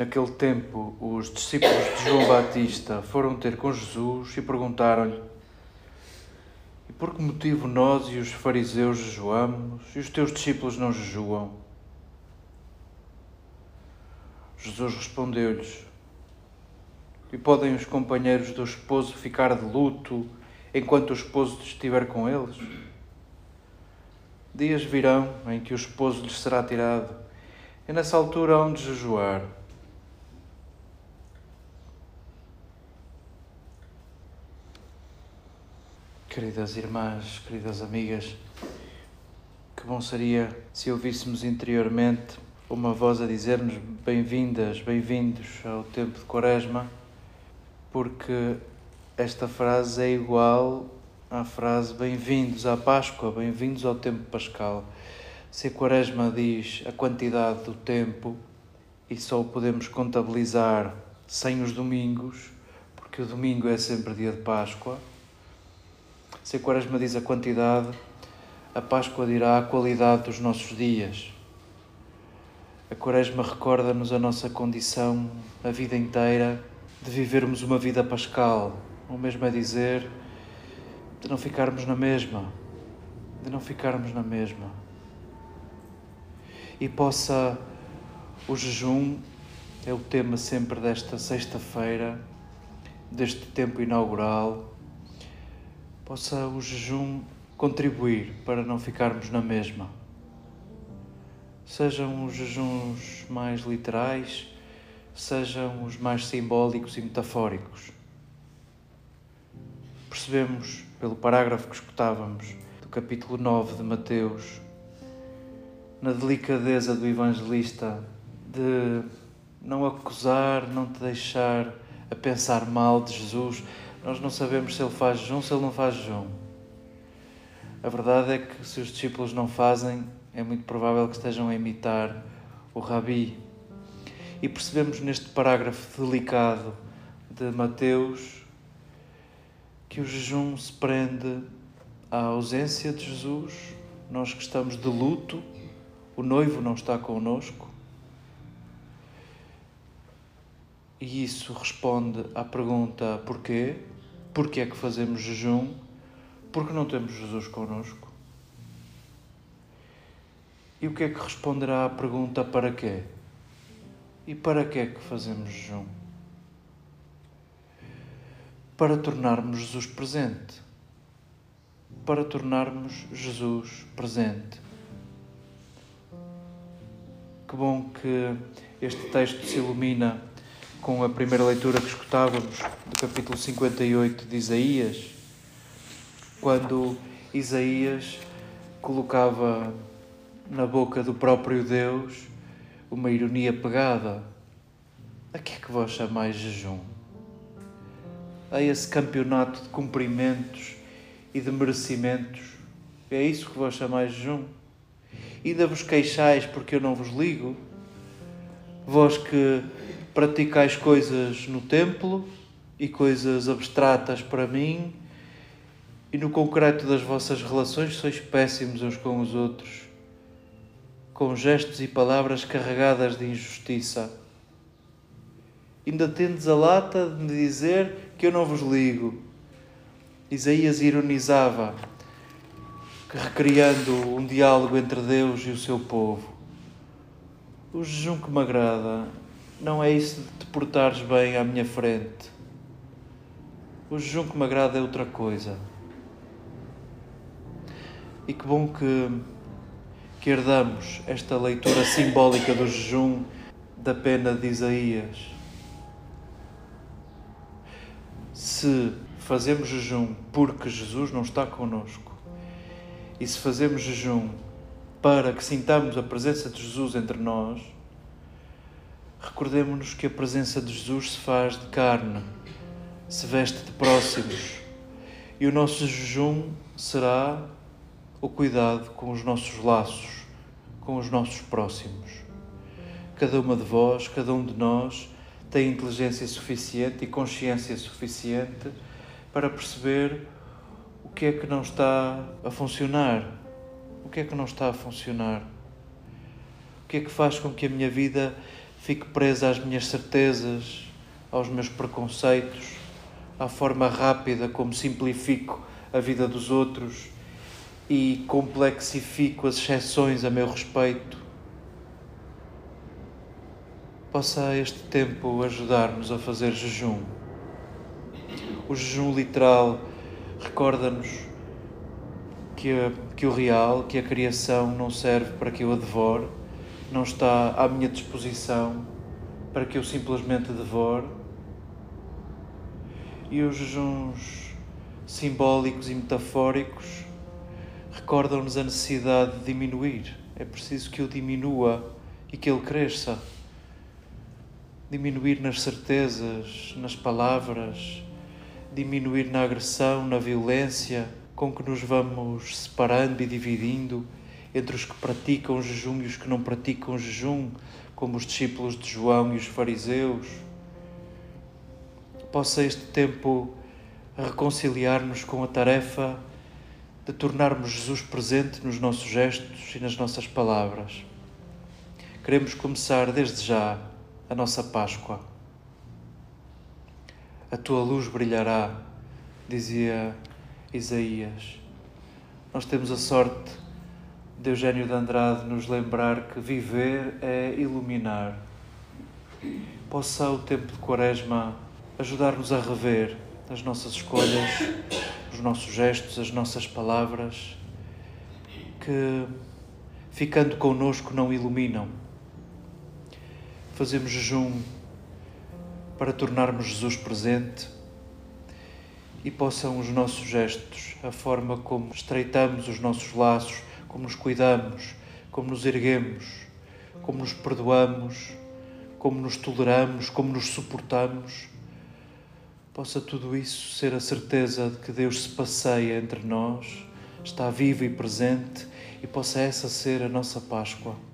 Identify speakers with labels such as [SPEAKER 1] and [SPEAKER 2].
[SPEAKER 1] Naquele tempo, os discípulos de João Batista foram ter com Jesus e perguntaram-lhe: E por que motivo nós e os fariseus jejuamos e os teus discípulos não jejuam? Jesus respondeu-lhes: E podem os companheiros do esposo ficar de luto enquanto o esposo estiver com eles? Dias virão em que o esposo lhes será tirado, e nessa altura hão de jejuar. Queridas irmãs, queridas amigas, que bom seria se ouvíssemos interiormente uma voz a dizer-nos bem-vindas, bem-vindos ao tempo de Quaresma, porque esta frase é igual à frase bem-vindos à Páscoa, bem-vindos ao tempo pascal. Se a Quaresma diz a quantidade do tempo e só o podemos contabilizar sem os domingos, porque o domingo é sempre dia de Páscoa se a Quaresma diz a quantidade, a Páscoa dirá a qualidade dos nossos dias. A Quaresma recorda-nos a nossa condição a vida inteira de vivermos uma vida pascal, o mesmo é dizer, de não ficarmos na mesma, de não ficarmos na mesma. E possa o jejum, é o tema sempre desta sexta-feira, deste tempo inaugural, possa o jejum contribuir para não ficarmos na mesma. Sejam os jejuns mais literais, sejam os mais simbólicos e metafóricos. Percebemos, pelo parágrafo que escutávamos do capítulo 9 de Mateus, na delicadeza do evangelista de não acusar, não te deixar a pensar mal de Jesus, nós não sabemos se ele faz jejum, se ele não faz jejum. A verdade é que se os discípulos não fazem, é muito provável que estejam a imitar o Rabi. E percebemos neste parágrafo delicado de Mateus que o jejum se prende à ausência de Jesus, nós que estamos de luto, o noivo não está conosco. E isso responde à pergunta porquê? Porquê é que fazemos jejum? Porque não temos Jesus connosco. E o que é que responderá à pergunta para quê? E para que é que fazemos jejum? Para tornarmos Jesus presente. Para tornarmos Jesus presente. Que bom que este texto se ilumina com a primeira leitura que escutávamos do capítulo 58 de Isaías, quando Isaías colocava na boca do próprio Deus uma ironia pegada. A que é que vós chamais jejum? A esse campeonato de cumprimentos e de merecimentos? É isso que vós chamais jejum? Ainda vos queixais porque eu não vos ligo? Vós que praticais coisas no templo e coisas abstratas para mim, e no concreto das vossas relações sois péssimos uns com os outros, com gestos e palavras carregadas de injustiça. Ainda tendes a lata de me dizer que eu não vos ligo. Isaías ironizava, recriando um diálogo entre Deus e o seu povo. O jejum que me agrada não é isso de te portares bem à minha frente. O jejum que me agrada é outra coisa. E que bom que, que herdamos esta leitura simbólica do jejum da pena de Isaías. Se fazemos jejum porque Jesus não está conosco, e se fazemos jejum para que sintamos a presença de Jesus entre nós, recordemos-nos que a presença de Jesus se faz de carne, se veste de próximos. E o nosso jejum será o cuidado com os nossos laços, com os nossos próximos. Cada uma de vós, cada um de nós, tem inteligência suficiente e consciência suficiente para perceber o que é que não está a funcionar. O que é que não está a funcionar? O que é que faz com que a minha vida fique presa às minhas certezas, aos meus preconceitos, à forma rápida como simplifico a vida dos outros e complexifico as exceções a meu respeito. Possa este tempo ajudar-nos a fazer jejum. O jejum literal recorda-nos que, que o real, que a criação não serve para que eu a devore, não está à minha disposição para que eu simplesmente devore. E os jejuns simbólicos e metafóricos recordam-nos a necessidade de diminuir. É preciso que eu diminua e que ele cresça. Diminuir nas certezas, nas palavras, diminuir na agressão, na violência com que nos vamos separando e dividindo entre os que praticam jejum e os que não praticam jejum, como os discípulos de João e os fariseus. Possa este tempo reconciliar-nos com a tarefa de tornarmos Jesus presente nos nossos gestos e nas nossas palavras. Queremos começar desde já a nossa Páscoa. A tua luz brilhará, dizia Isaías. Nós temos a sorte de Eugênio de Andrade nos lembrar que viver é iluminar. Possa o tempo de Quaresma ajudar-nos a rever as nossas escolhas, os nossos gestos, as nossas palavras, que ficando connosco não iluminam. Fazemos jejum para tornarmos Jesus presente e possam os nossos gestos, a forma como estreitamos os nossos laços, como nos cuidamos, como nos erguemos, como nos perdoamos, como nos toleramos, como nos suportamos, possa tudo isso ser a certeza de que Deus se passeia entre nós, está vivo e presente e possa essa ser a nossa Páscoa.